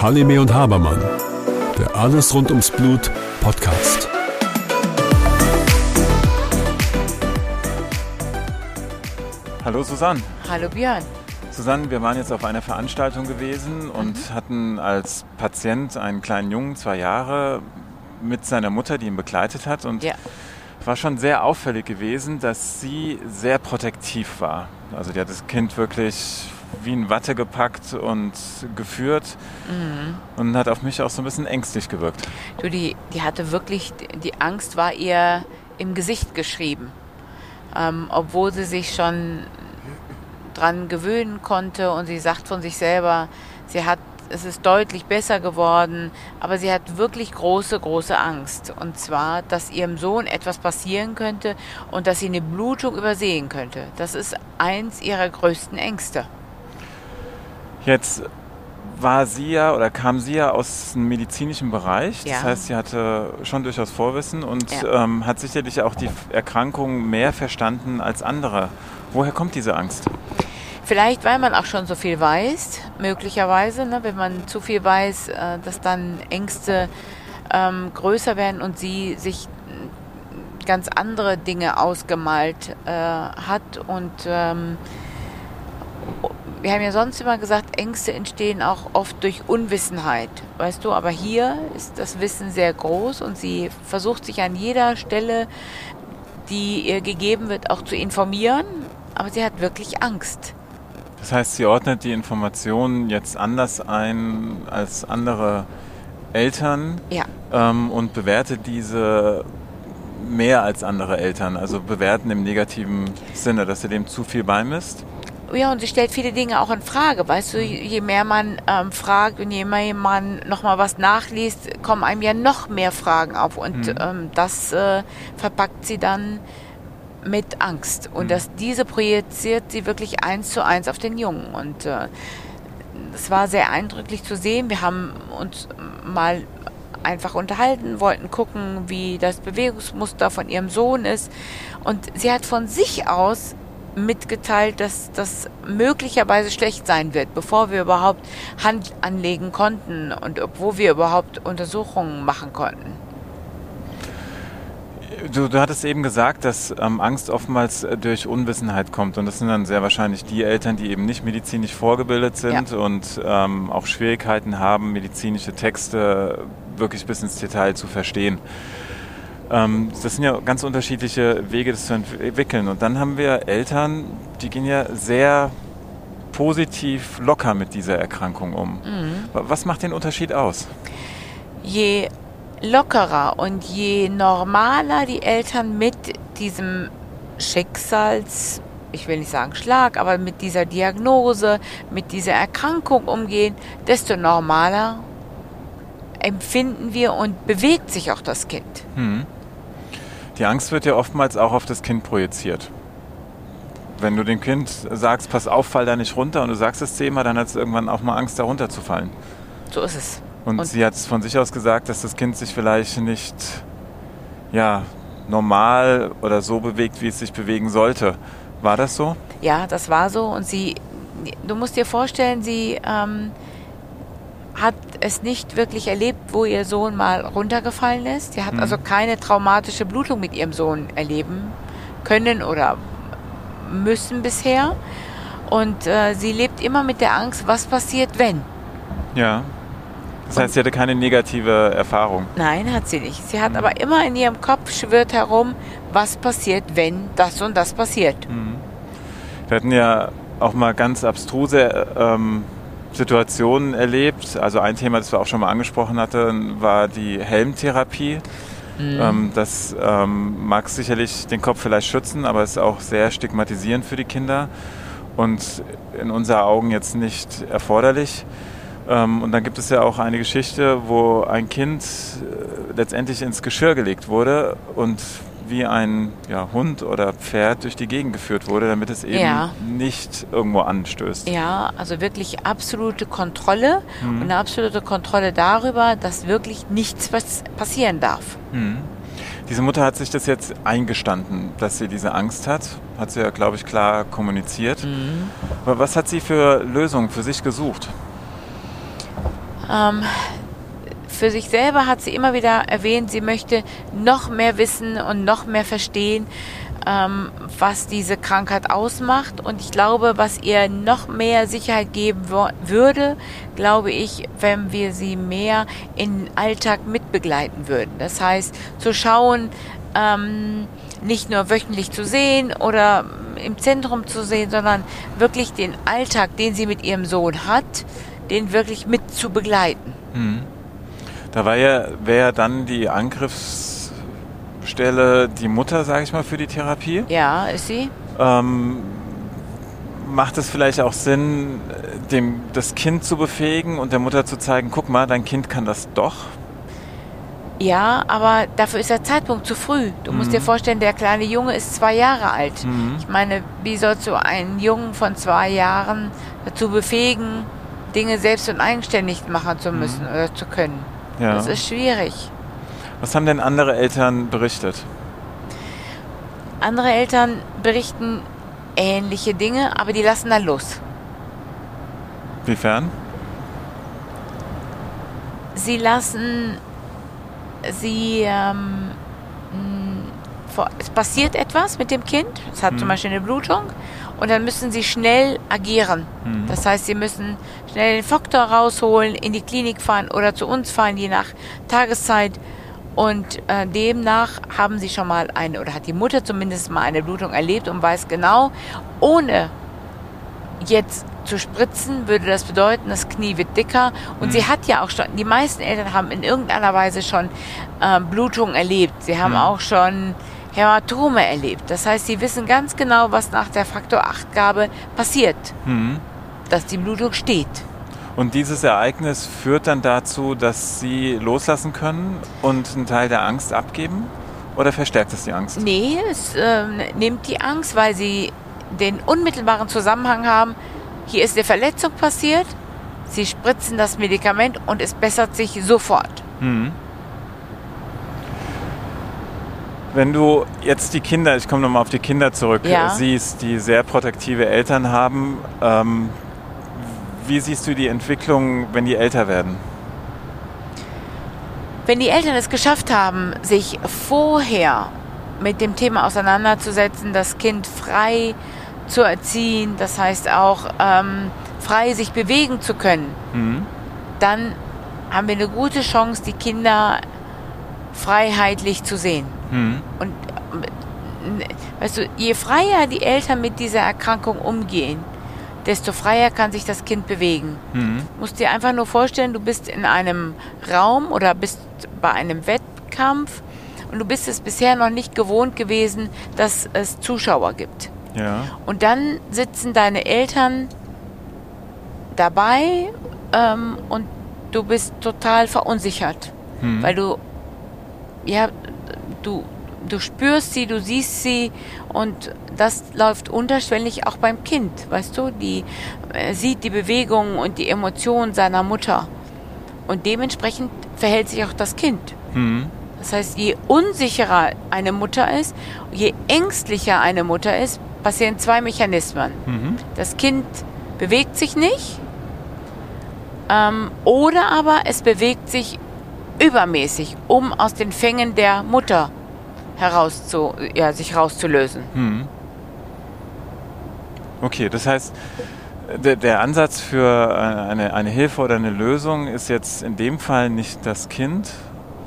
Halime und Habermann, der Alles rund ums Blut Podcast. Hallo Susanne. Hallo Björn. Susanne, wir waren jetzt auf einer Veranstaltung gewesen und mhm. hatten als Patient einen kleinen Jungen, zwei Jahre, mit seiner Mutter, die ihn begleitet hat. Und ja. war schon sehr auffällig gewesen, dass sie sehr protektiv war. Also die hat das Kind wirklich wie in Watte gepackt und geführt mhm. und hat auf mich auch so ein bisschen ängstlich gewirkt. Du, die, die hatte wirklich, die Angst war ihr im Gesicht geschrieben ähm, obwohl sie sich schon dran gewöhnen konnte und sie sagt von sich selber, sie hat es ist deutlich besser geworden, aber sie hat wirklich große, große Angst. Und zwar, dass ihrem Sohn etwas passieren könnte und dass sie eine Blutung übersehen könnte. Das ist eins ihrer größten Ängste. Jetzt war sie ja oder kam sie ja aus dem medizinischen Bereich. Das ja. heißt, sie hatte schon durchaus Vorwissen und ja. ähm, hat sicherlich auch die Erkrankung mehr verstanden als andere. Woher kommt diese Angst? Vielleicht, weil man auch schon so viel weiß, möglicherweise. Ne? Wenn man zu viel weiß, äh, dass dann Ängste ähm, größer werden und sie sich ganz andere Dinge ausgemalt äh, hat und ähm, wir haben ja sonst immer gesagt, Ängste entstehen auch oft durch Unwissenheit, weißt du, aber hier ist das Wissen sehr groß und sie versucht sich an jeder Stelle, die ihr gegeben wird, auch zu informieren, aber sie hat wirklich Angst. Das heißt, sie ordnet die Informationen jetzt anders ein als andere Eltern ja. ähm, und bewertet diese mehr als andere Eltern, also bewerten im negativen Sinne, dass sie dem zu viel beimisst? Ja, und sie stellt viele Dinge auch in Frage. Weißt du, je mehr man ähm, fragt und je mehr man nochmal was nachliest, kommen einem ja noch mehr Fragen auf. Und mhm. ähm, das äh, verpackt sie dann mit Angst. Und mhm. das, diese projiziert sie wirklich eins zu eins auf den Jungen. Und äh, das war sehr eindrücklich zu sehen. Wir haben uns mal einfach unterhalten, wollten gucken, wie das Bewegungsmuster von ihrem Sohn ist. Und sie hat von sich aus mitgeteilt, dass das möglicherweise schlecht sein wird, bevor wir überhaupt Hand anlegen konnten und obwohl wir überhaupt Untersuchungen machen konnten. Du, du hattest eben gesagt, dass ähm, Angst oftmals äh, durch Unwissenheit kommt. Und das sind dann sehr wahrscheinlich die Eltern, die eben nicht medizinisch vorgebildet sind ja. und ähm, auch Schwierigkeiten haben, medizinische Texte wirklich bis ins Detail zu verstehen. Ähm, das sind ja ganz unterschiedliche Wege, das zu entwickeln. Und dann haben wir Eltern, die gehen ja sehr positiv locker mit dieser Erkrankung um. Mhm. Was macht den Unterschied aus? Je lockerer und je normaler die Eltern mit diesem Schicksals, ich will nicht sagen Schlag, aber mit dieser Diagnose, mit dieser Erkrankung umgehen, desto normaler empfinden wir und bewegt sich auch das Kind. Mhm. Die Angst wird ja oftmals auch auf das Kind projiziert. Wenn du dem Kind sagst, pass auf, fall da nicht runter und du sagst es zehnmal, dann hat es irgendwann auch mal Angst, da runterzufallen. So ist es. Und, und sie hat es von sich aus gesagt, dass das Kind sich vielleicht nicht ja, normal oder so bewegt, wie es sich bewegen sollte. War das so? Ja, das war so. Und sie, du musst dir vorstellen, sie ähm, hat es nicht wirklich erlebt, wo ihr Sohn mal runtergefallen ist. Sie hat mhm. also keine traumatische Blutung mit ihrem Sohn erleben können oder müssen bisher. Und äh, sie lebt immer mit der Angst, was passiert, wenn. Ja. Das heißt, sie hatte keine negative Erfahrung. Nein, hat sie nicht. Sie hat mhm. aber immer in ihrem Kopf schwirrt herum, was passiert, wenn das und das passiert. Mhm. Wir hatten ja auch mal ganz abstruse ähm, Situationen erlebt. Also ein Thema, das wir auch schon mal angesprochen hatten, war die Helmtherapie. Mhm. Ähm, das ähm, mag sicherlich den Kopf vielleicht schützen, aber ist auch sehr stigmatisierend für die Kinder und in unseren Augen jetzt nicht erforderlich. Ähm, und dann gibt es ja auch eine Geschichte, wo ein Kind äh, letztendlich ins Geschirr gelegt wurde und wie ein ja, Hund oder Pferd durch die Gegend geführt wurde, damit es eben ja. nicht irgendwo anstößt. Ja, also wirklich absolute Kontrolle mhm. und eine absolute Kontrolle darüber, dass wirklich nichts passieren darf. Mhm. Diese Mutter hat sich das jetzt eingestanden, dass sie diese Angst hat. Hat sie ja, glaube ich, klar kommuniziert. Mhm. Aber was hat sie für Lösungen für sich gesucht? Ähm, für sich selber hat sie immer wieder erwähnt, sie möchte noch mehr wissen und noch mehr verstehen, ähm, was diese Krankheit ausmacht. Und ich glaube, was ihr noch mehr Sicherheit geben würde, glaube ich, wenn wir sie mehr in den Alltag mitbegleiten würden. Das heißt, zu schauen, ähm, nicht nur wöchentlich zu sehen oder im Zentrum zu sehen, sondern wirklich den Alltag, den sie mit ihrem Sohn hat, den wirklich mit zu begleiten. Mhm. Da war ja, wäre dann die Angriffsstelle die Mutter, sage ich mal, für die Therapie. Ja, ist sie. Ähm, macht es vielleicht auch Sinn, dem, das Kind zu befähigen und der Mutter zu zeigen, guck mal, dein Kind kann das doch? Ja, aber dafür ist der Zeitpunkt zu früh. Du mhm. musst dir mhm. vorstellen, der kleine Junge ist zwei Jahre alt. Mhm. Ich meine, wie sollst du einen Jungen von zwei Jahren dazu befähigen, Dinge selbst und eigenständig machen zu müssen mhm. oder zu können? Ja. Das ist schwierig. Was haben denn andere Eltern berichtet? Andere Eltern berichten ähnliche Dinge, aber die lassen dann los. Wiefern? Sie lassen sie ähm, es passiert etwas mit dem Kind, es hat hm. zum Beispiel eine Blutung und dann müssen sie schnell agieren. Mhm. Das heißt, sie müssen schnell den Faktor rausholen, in die Klinik fahren oder zu uns fahren, je nach Tageszeit. Und äh, demnach haben sie schon mal eine, oder hat die Mutter zumindest mal eine Blutung erlebt und weiß genau, ohne jetzt zu spritzen, würde das bedeuten, das Knie wird dicker. Und mhm. sie hat ja auch schon, die meisten Eltern haben in irgendeiner Weise schon äh, Blutungen erlebt. Sie haben mhm. auch schon Hämatome erlebt. Das heißt, sie wissen ganz genau, was nach der Faktor 8-Gabe passiert. Mhm. Dass die Blutung steht. Und dieses Ereignis führt dann dazu, dass sie loslassen können und einen Teil der Angst abgeben? Oder verstärkt es die Angst? Nee, es äh, nimmt die Angst, weil sie den unmittelbaren Zusammenhang haben. Hier ist eine Verletzung passiert, sie spritzen das Medikament und es bessert sich sofort. Mhm. Wenn du jetzt die Kinder, ich komme nochmal auf die Kinder zurück, ja. siehst, die sehr protektive Eltern haben, ähm, wie siehst du die Entwicklung, wenn die älter werden? Wenn die Eltern es geschafft haben, sich vorher mit dem Thema auseinanderzusetzen, das Kind frei zu erziehen, das heißt auch ähm, frei sich bewegen zu können, mhm. dann haben wir eine gute Chance, die Kinder freiheitlich zu sehen. Mhm. Und weißt du, je freier die Eltern mit dieser Erkrankung umgehen, desto freier kann sich das Kind bewegen. Mhm. Du musst dir einfach nur vorstellen, du bist in einem Raum oder bist bei einem Wettkampf und du bist es bisher noch nicht gewohnt gewesen, dass es Zuschauer gibt. Ja. Und dann sitzen deine Eltern dabei ähm, und du bist total verunsichert, mhm. weil du ja du, du spürst sie, du siehst sie und das läuft unterschwellig auch beim Kind, weißt du, die äh, sieht die Bewegungen und die Emotionen seiner Mutter und dementsprechend verhält sich auch das Kind. Mhm. Das heißt, je unsicherer eine Mutter ist, je ängstlicher eine Mutter ist, passieren zwei Mechanismen. Mhm. Das Kind bewegt sich nicht ähm, oder aber es bewegt sich übermäßig, um aus den Fängen der Mutter herauszu, ja, sich rauszulösen. Hm. Okay, das heißt, der, der, Ansatz für eine, eine Hilfe oder eine Lösung ist jetzt in dem Fall nicht das Kind,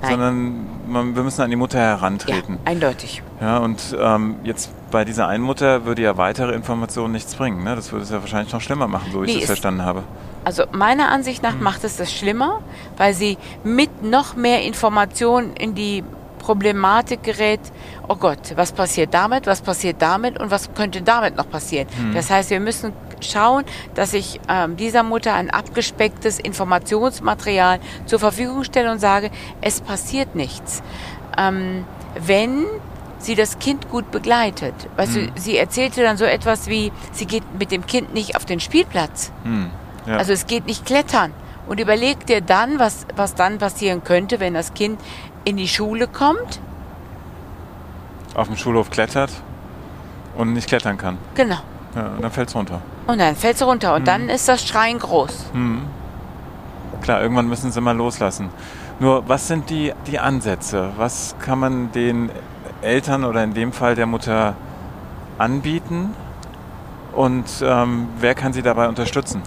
Nein. sondern man, wir müssen an die Mutter herantreten. Ja, eindeutig. Ja, und ähm, jetzt bei dieser einen Mutter würde ja weitere Informationen nichts bringen. Ne? Das würde es ja wahrscheinlich noch schlimmer machen, so wie nee, ich das verstanden habe. Also meiner Ansicht nach hm. macht es das schlimmer, weil sie mit noch mehr Informationen in die Problematik gerät, oh Gott, was passiert damit, was passiert damit und was könnte damit noch passieren. Hm. Das heißt, wir müssen schauen, dass ich ähm, dieser Mutter ein abgespecktes Informationsmaterial zur Verfügung stelle und sage, es passiert nichts. Ähm, wenn sie das Kind gut begleitet. Weißt hm. du, sie erzählte dann so etwas wie, sie geht mit dem Kind nicht auf den Spielplatz. Hm. Ja. Also es geht nicht klettern. Und überleg dir dann, was, was dann passieren könnte, wenn das Kind in die Schule kommt auf dem Schulhof klettert und nicht klettern kann. Genau. Ja, und dann fällt es runter. Und dann fällt sie runter und Mhm. dann ist das Schreien groß. Hm. Klar, irgendwann müssen sie mal loslassen. Nur, was sind die, die Ansätze? Was kann man den Eltern oder in dem Fall der Mutter anbieten? Und ähm, wer kann sie dabei unterstützen?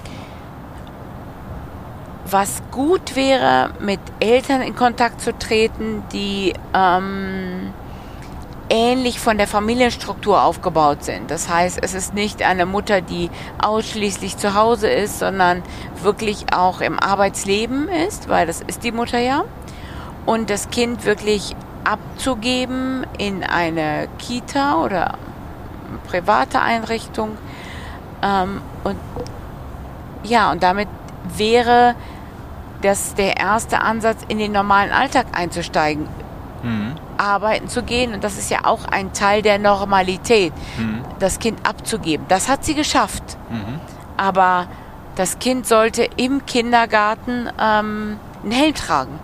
Was gut wäre, mit Eltern in Kontakt zu treten, die ähm, ähnlich von der Familienstruktur aufgebaut sind. Das heißt, es ist nicht eine Mutter, die ausschließlich zu Hause ist, sondern wirklich auch im Arbeitsleben ist, weil das ist die Mutter ja. Und das Kind wirklich abzugeben in eine Kita oder private Einrichtung. Ähm, und ja, und damit wäre das der erste Ansatz, in den normalen Alltag einzusteigen, Hm. arbeiten zu gehen. Und das ist ja auch ein Teil der Normalität, Hm. das Kind abzugeben. Das hat sie geschafft. Mhm. Aber das Kind sollte im Kindergarten ähm, einen Helm tragen.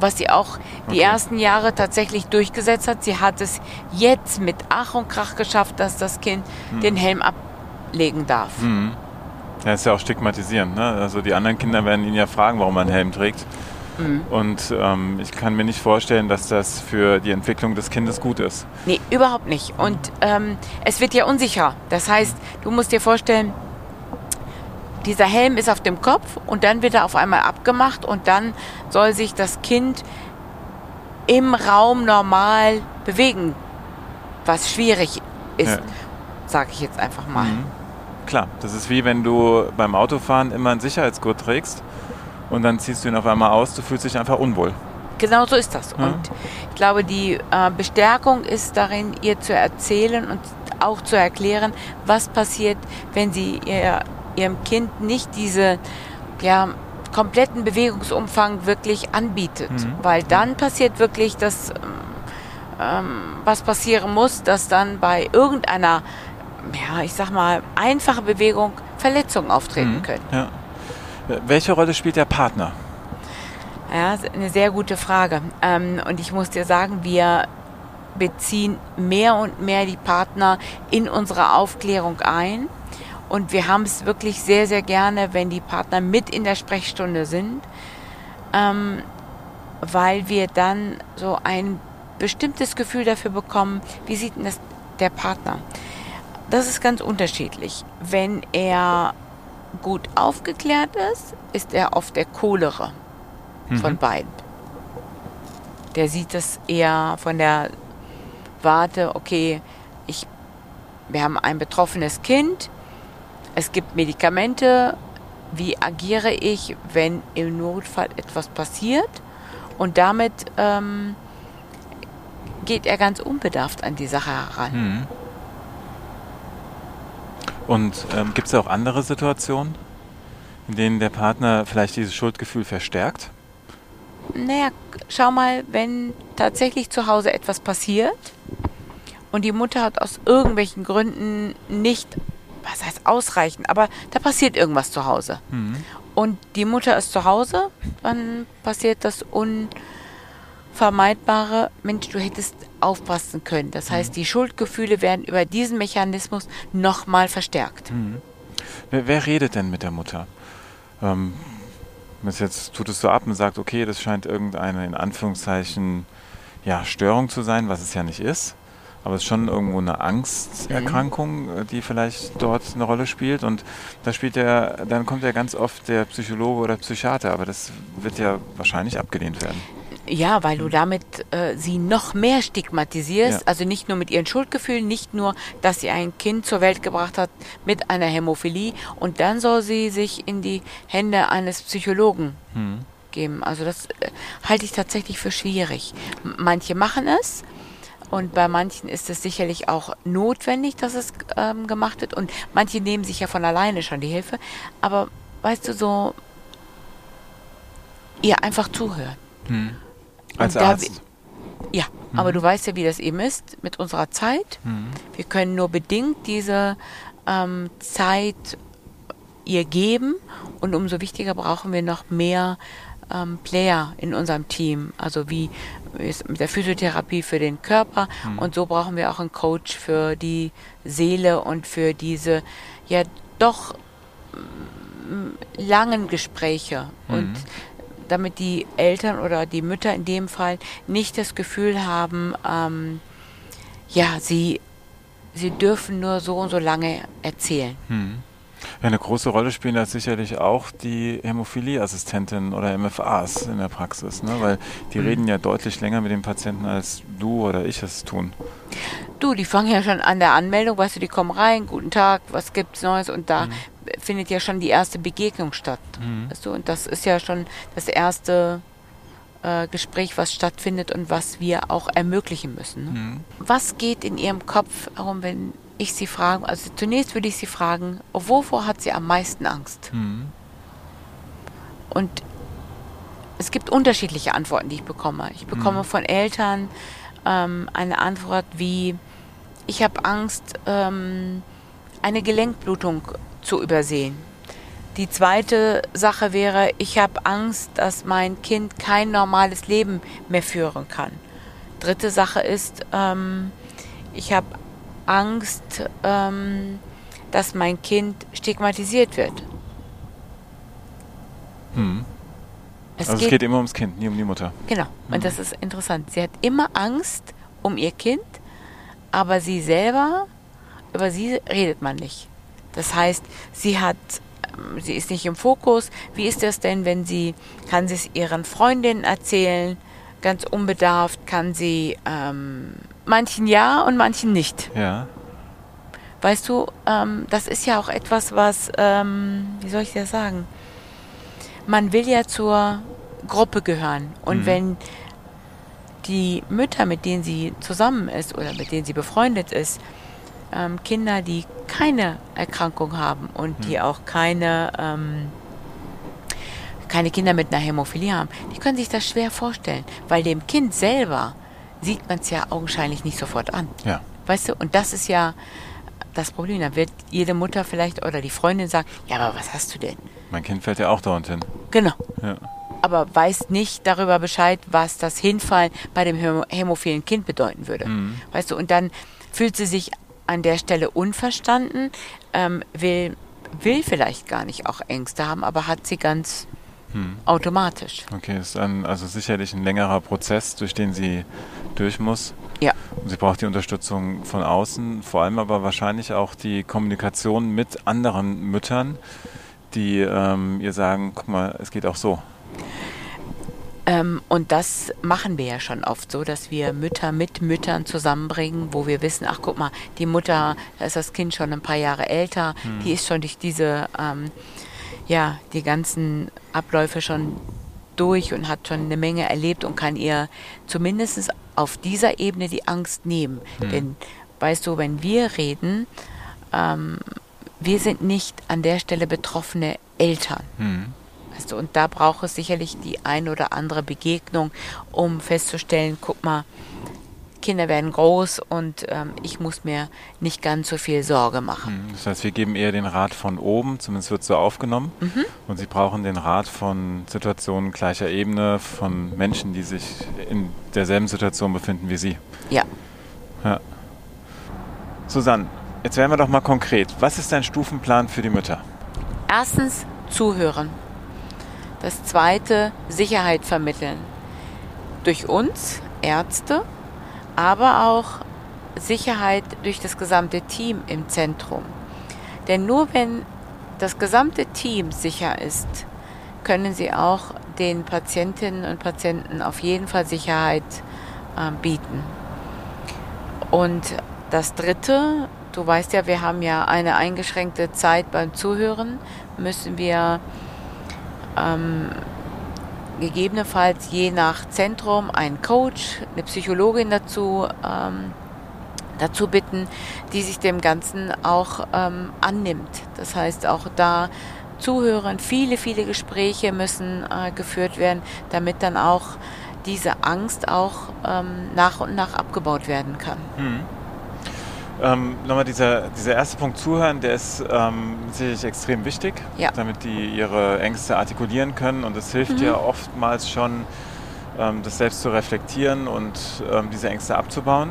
Was sie auch die Okay. ersten Jahre tatsächlich durchgesetzt hat. Sie hat es jetzt mit Ach und Krach geschafft, dass das Kind den Helm ablegen darf. Hm. Ja, ist ja auch stigmatisierend. Ne? Also die anderen Kinder werden ihn ja fragen, warum er einen Helm trägt. Mhm. Und ähm, ich kann mir nicht vorstellen, dass das für die Entwicklung des Kindes gut ist. Nee, überhaupt nicht. Und ähm, es wird ja unsicher. Das heißt, du musst dir vorstellen, dieser Helm ist auf dem Kopf und dann wird er auf einmal abgemacht und dann soll sich das Kind im Raum normal bewegen, was schwierig ist, Ja. sage ich jetzt einfach mal. Mhm. Klar, das ist wie wenn du beim Autofahren immer einen Sicherheitsgurt trägst und dann ziehst du ihn auf einmal aus, du fühlst dich einfach unwohl. Genau so ist das. Ja. Und ich glaube, die äh, Bestärkung ist darin, ihr zu erzählen und auch zu erklären, was passiert, wenn sie ihr, ihrem Kind nicht diese ja, kompletten Bewegungsumfang wirklich anbietet. Mhm. Weil dann passiert wirklich das, ähm, was passieren muss, dass dann bei irgendeiner, ja, ich sag mal, einfachen Bewegung Verletzungen auftreten Mhm. können. Ja. Welche Rolle spielt der Partner? Ja, eine sehr gute Frage. Ähm, und ich muss dir sagen, wir beziehen mehr und mehr die Partner in unsere Aufklärung ein. Und wir haben es wirklich sehr, sehr gerne, wenn die Partner mit in der Sprechstunde sind, ähm, weil wir dann so ein bestimmtes Gefühl dafür bekommen, wie sieht denn das der Partner. Das ist ganz unterschiedlich. Wenn er gut aufgeklärt ist, ist er oft der coolere von beiden. Der sieht das eher von der Warte, okay, ich, wir haben ein betroffenes Kind, es gibt Medikamente, wie agiere ich, wenn im Notfall etwas passiert? Und damit ähm, geht er ganz unbedarft an die Sache heran. Mhm. Und ähm, gibt es auch andere Situationen, in denen der Partner vielleicht dieses Schuldgefühl verstärkt? Naja, schau mal, wenn tatsächlich zu Hause etwas passiert und die Mutter hat aus irgendwelchen Gründen nicht, was heißt ausreichend, aber da passiert irgendwas zu Hause. Mhm. Und die Mutter ist zu Hause, dann passiert das Unvermeidbare. Mensch, du hättest aufpassen können. Das heißt, die Schuldgefühle werden über diesen Mechanismus nochmal verstärkt. Wer, wer redet denn mit der Mutter? Ähm, jetzt tut es so ab und sagt, okay, das scheint irgendeine in Anführungszeichen ja, Störung zu sein, was es ja nicht ist. Aber es ist schon irgendwo eine Angsterkrankung, äh, die vielleicht dort eine Rolle spielt. Und da spielt ja, dann kommt ja ganz oft der Psychologe oder Psychiater, aber das wird ja wahrscheinlich abgelehnt werden. Ja, weil du damit äh, sie noch mehr stigmatisierst. Ja. Also nicht nur mit ihren Schuldgefühlen, nicht nur, dass sie ein Kind zur Welt gebracht hat mit einer Hämophilie und dann soll sie sich in die Hände eines Psychologen Hm. geben. Also das äh, halte ich tatsächlich für schwierig. Manche machen es und bei manchen ist es sicherlich auch notwendig, dass es ähm, gemacht wird und manche nehmen sich ja von alleine schon die Hilfe. Aber weißt du so, ihr einfach zuhören. Hm. Als da Arzt. Ja, aber du weißt ja, wie das eben ist mit unserer Zeit. Hm. Wir können nur bedingt diese ähm, Zeit ihr geben und umso wichtiger brauchen wir noch mehr ähm, Player in unserem Team. Also wie mit der Physiotherapie für den Körper Mhm. und so brauchen wir auch einen Coach für die Seele und für diese ja doch mm, langen Gespräche und Mhm. damit die Eltern oder die Mütter in dem Fall nicht das Gefühl haben, ähm, ja, sie, sie dürfen nur so und so lange erzählen. Hm. Ja, eine große Rolle spielen da sicherlich auch die Hämophilieassistentinnen oder MFAs in der Praxis, ne? weil die reden ja deutlich länger mit dem Patienten, als du oder ich es tun. Du, die fangen ja schon an der Anmeldung, weißt du, die kommen rein, guten Tag, was gibt's Neues und da findet ja schon die erste Begegnung statt. Weißt du, und das ist ja schon das erste äh, Gespräch, was stattfindet und was wir auch ermöglichen müssen. Ne? Mhm. Was geht in Ihrem Kopf herum, wenn ich Sie frage? Also zunächst würde ich Sie fragen, wovor hat sie am meisten Angst? Mhm. Und es gibt unterschiedliche Antworten, die ich bekomme. Ich bekomme von Eltern ähm, eine Antwort wie, ich habe Angst, ähm, eine Gelenkblutung zu übersehen. Die zweite Sache wäre, ich habe Angst, dass mein Kind kein normales Leben mehr führen kann. Dritte Sache ist, ähm, ich habe Angst, ähm, dass mein Kind stigmatisiert wird. Hm. Es Also es geht immer ums Kind, nie um die Mutter. Genau. Und das ist interessant. Sie hat immer Angst um ihr Kind, aber sie selber, über sie redet man nicht. Das heißt, sie hat, ähm, sie ist nicht im Fokus. Wie ist das denn, wenn sie, kann sie es ihren Freundinnen erzählen, ganz unbedarft, kann sie ähm, manchen ja und manchen nicht. Ja. Weißt du, ähm, das ist ja auch etwas, was, ähm, wie soll ich das sagen? Man will ja zur Gruppe gehören. Und Mhm. wenn die Mütter, mit denen sie zusammen ist oder mit denen sie befreundet ist, ähm, Kinder, die keine Erkrankung haben und die auch keine, ähm, keine Kinder mit einer Hämophilie haben, die können sich das schwer vorstellen, weil dem Kind selber sieht man es ja augenscheinlich nicht sofort an. Ja. Weißt du, und das ist ja das Problem. Da wird jede Mutter vielleicht oder die Freundin sagen, ja, aber was hast du denn? Mein Kind fällt ja auch dauernd hin. Genau. Ja. Aber weiß nicht darüber Bescheid, was das Hinfallen bei dem hämo- hämophilen Kind bedeuten würde. Mhm. Weißt du, und dann fühlt sie sich an der Stelle unverstanden, ähm, will, will vielleicht gar nicht auch Ängste haben, aber hat sie ganz Hm. automatisch. Okay, ist ein, also sicherlich ein längerer Prozess, durch den sie durch muss. Ja. Und sie braucht die Unterstützung von außen, vor allem aber wahrscheinlich auch die Kommunikation mit anderen Müttern, die ähm, ihr sagen, guck mal, es geht auch so. Ähm, und das machen wir ja schon oft so, dass wir Mütter mit Müttern zusammenbringen, wo wir wissen, ach guck mal, die Mutter, da ist das Kind schon ein paar Jahre älter, die ist schon durch diese, ähm, ja, die ganzen Abläufe schon durch und hat schon eine Menge erlebt und kann ihr zumindest auf dieser Ebene die Angst nehmen. Denn, weißt du, wenn wir reden, ähm, wir sind nicht an der Stelle betroffene Eltern. Hm. Weißt du, und da braucht es sicherlich die ein oder andere Begegnung, um festzustellen, guck mal, Kinder werden groß und ähm, ich muss mir nicht ganz so viel Sorge machen. Hm. Das heißt, wir geben eher den Rat von oben, zumindest wird so aufgenommen. Und sie brauchen den Rat von Situationen gleicher Ebene, von Menschen, die sich in derselben Situation befinden wie sie. Ja, Ja. Susanne, jetzt werden wir doch mal konkret. Was ist dein Stufenplan für die Mütter? erstens zuhören. Das zweite, Sicherheit vermitteln. Durch uns, Ärzte, aber auch Sicherheit durch das gesamte Team im Zentrum. Denn nur wenn das gesamte Team sicher ist, können sie auch den Patientinnen und Patienten auf jeden Fall Sicherheit äh, bieten. Und das Dritte, du weißt ja, wir haben ja eine eingeschränkte Zeit beim Zuhören, müssen wir ähm, gegebenenfalls je nach Zentrum einen Coach, eine Psychologin dazu, ähm, dazu bitten, die sich dem Ganzen auch ähm, annimmt. Das heißt auch da zuhören, viele, viele Gespräche müssen äh, geführt werden, damit dann auch diese Angst auch ähm, nach und nach abgebaut werden kann. Ähm, nochmal dieser, dieser erste Punkt Zuhören, der ist ähm, sicherlich extrem wichtig, Ja. damit die ihre Ängste artikulieren können. Und es hilft ja oftmals schon, ähm, das selbst zu reflektieren und ähm, diese Ängste abzubauen.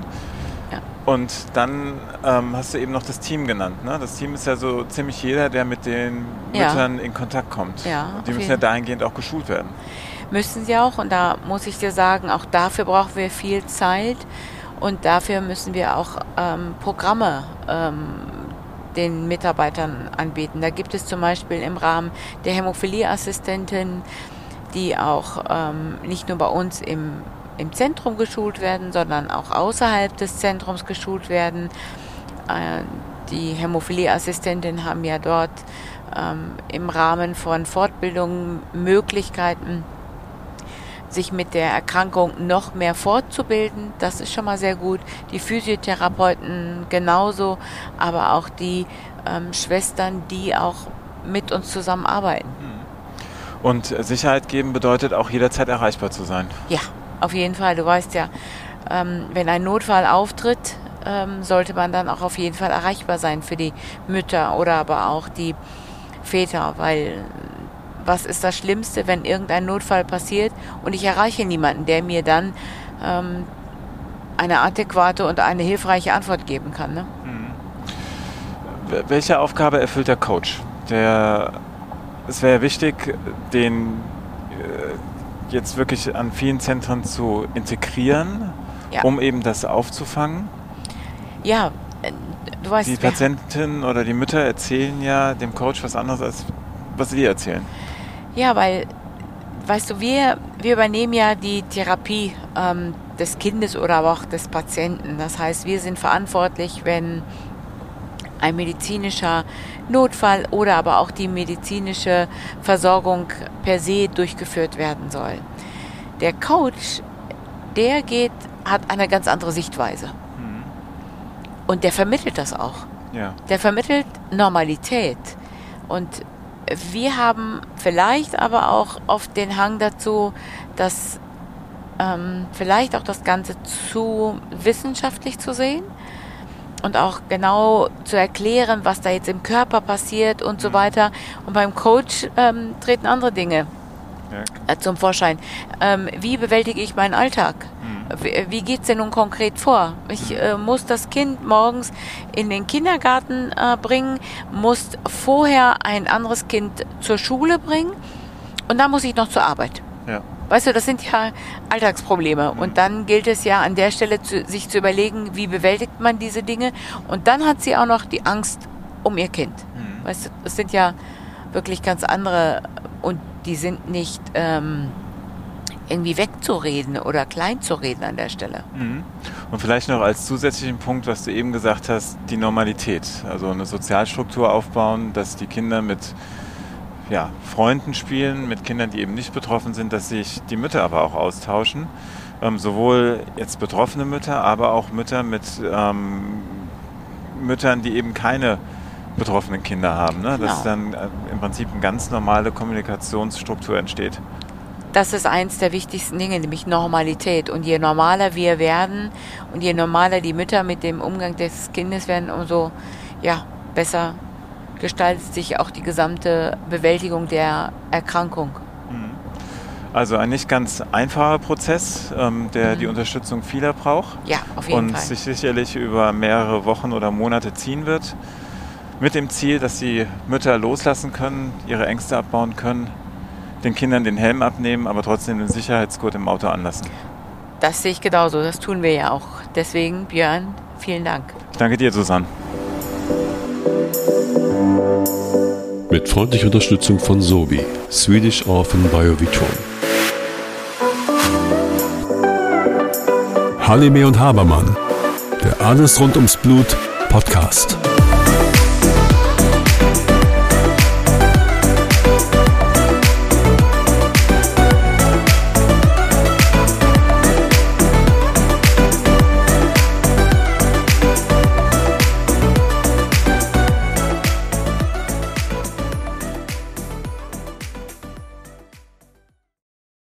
Ja. Und dann ähm, hast du eben noch das Team genannt. Ne? Das Team ist ja so ziemlich jeder, der mit den Ja. Müttern in Kontakt kommt. Die müssen ja dahingehend auch geschult werden. Müssen sie auch und da muss ich dir sagen, auch dafür brauchen wir viel Zeit und dafür müssen wir auch ähm, Programme ähm, den Mitarbeitern anbieten. Da gibt es zum Beispiel im Rahmen der Hämophilieassistentin, die auch ähm, nicht nur bei uns im, im Zentrum geschult werden, sondern auch außerhalb des Zentrums geschult werden. Äh, die Hämophilieassistentinnen haben ja dort ähm, im Rahmen von Fortbildungen Möglichkeiten, sich mit der Erkrankung noch mehr fortzubilden. Das ist schon mal sehr gut. Die Physiotherapeuten genauso, aber auch die ähm, Schwestern, die auch mit uns zusammenarbeiten. Und Sicherheit geben bedeutet auch jederzeit erreichbar zu sein. Ja, auf jeden Fall. Du weißt ja, ähm, wenn ein Notfall auftritt, ähm, sollte man dann auch auf jeden Fall erreichbar sein für die Mütter oder aber auch die Väter, weil was ist das Schlimmste, wenn irgendein Notfall passiert und ich erreiche niemanden, der mir dann ähm, eine adäquate und eine hilfreiche Antwort geben kann. Ne? Wel- Welche Aufgabe erfüllt der Coach? Der, es wäre wichtig, den äh, jetzt wirklich an vielen Zentren zu integrieren, Ja. um eben das aufzufangen. Ja, äh, du weißt, Die Patientinnen oder die Mütter erzählen ja dem Coach was anderes, als was sie erzählen. Ja, weil, weißt du, wir, wir übernehmen ja die Therapie ähm, des Kindes oder aber auch des Patienten. Das heißt, wir sind verantwortlich, wenn ein medizinischer Notfall oder aber auch die medizinische Versorgung per se durchgeführt werden soll. Der Coach, der geht, hat eine ganz andere Sichtweise. Und der vermittelt das auch. Ja. Der vermittelt Normalität. Und wir haben vielleicht aber auch oft den Hang dazu, dass ähm, vielleicht auch das Ganze zu wissenschaftlich zu sehen und auch genau zu erklären, was da jetzt im Körper passiert und so weiter. Und beim Coach ähm, treten andere Dinge ja. äh, zum Vorschein. Ähm, wie bewältige ich meinen Alltag? Wie, wie geht's denn nun konkret vor? Ich äh, muss das Kind morgens in den Kindergarten äh, bringen, muss vorher ein anderes Kind zur Schule bringen und dann muss ich noch zur Arbeit. Ja. Weißt du, das sind ja Alltagsprobleme. Und dann gilt es ja an der Stelle, zu, sich zu überlegen, wie bewältigt man diese Dinge. Und dann hat sie auch noch die Angst um ihr Kind. Weißt du, das sind ja wirklich ganz andere und die sind nicht ähm, irgendwie wegzureden oder kleinzureden an der Stelle. Mhm. Und vielleicht noch als zusätzlichen Punkt, was du eben gesagt hast, die Normalität. Also eine Sozialstruktur aufbauen, dass die Kinder mit ja, Freunden spielen, mit Kindern, die eben nicht betroffen sind, dass sich die Mütter aber auch austauschen. Ähm, sowohl jetzt betroffene Mütter, aber auch Mütter mit ähm, Müttern, die eben keine betroffenen Kinder haben. Ne? Dass Genau. dann äh, im Prinzip eine ganz normale Kommunikationsstruktur entsteht. Das ist eins der wichtigsten Dinge, nämlich Normalität. Und je normaler wir werden und je normaler die Mütter mit dem Umgang des Kindes werden, umso ja, besser gestaltet sich auch die gesamte Bewältigung der Erkrankung. Also ein nicht ganz einfacher Prozess, ähm, der Mhm. die Unterstützung vieler braucht. Ja, auf jeden und Fall. sich sicherlich über mehrere Wochen oder Monate ziehen wird. Mit dem Ziel, dass die Mütter loslassen können, ihre Ängste abbauen können, den Kindern den Helm abnehmen, aber trotzdem den Sicherheitsgurt im Auto anlassen. Das sehe ich genauso. Das tun wir ja auch. Deswegen, Björn, vielen Dank. Ich danke dir, Susanne. Mit freundlicher Unterstützung von Sobi, Swedish Orphan Biovitron. Halime und Habermann, der Alles rund ums Blut Podcast.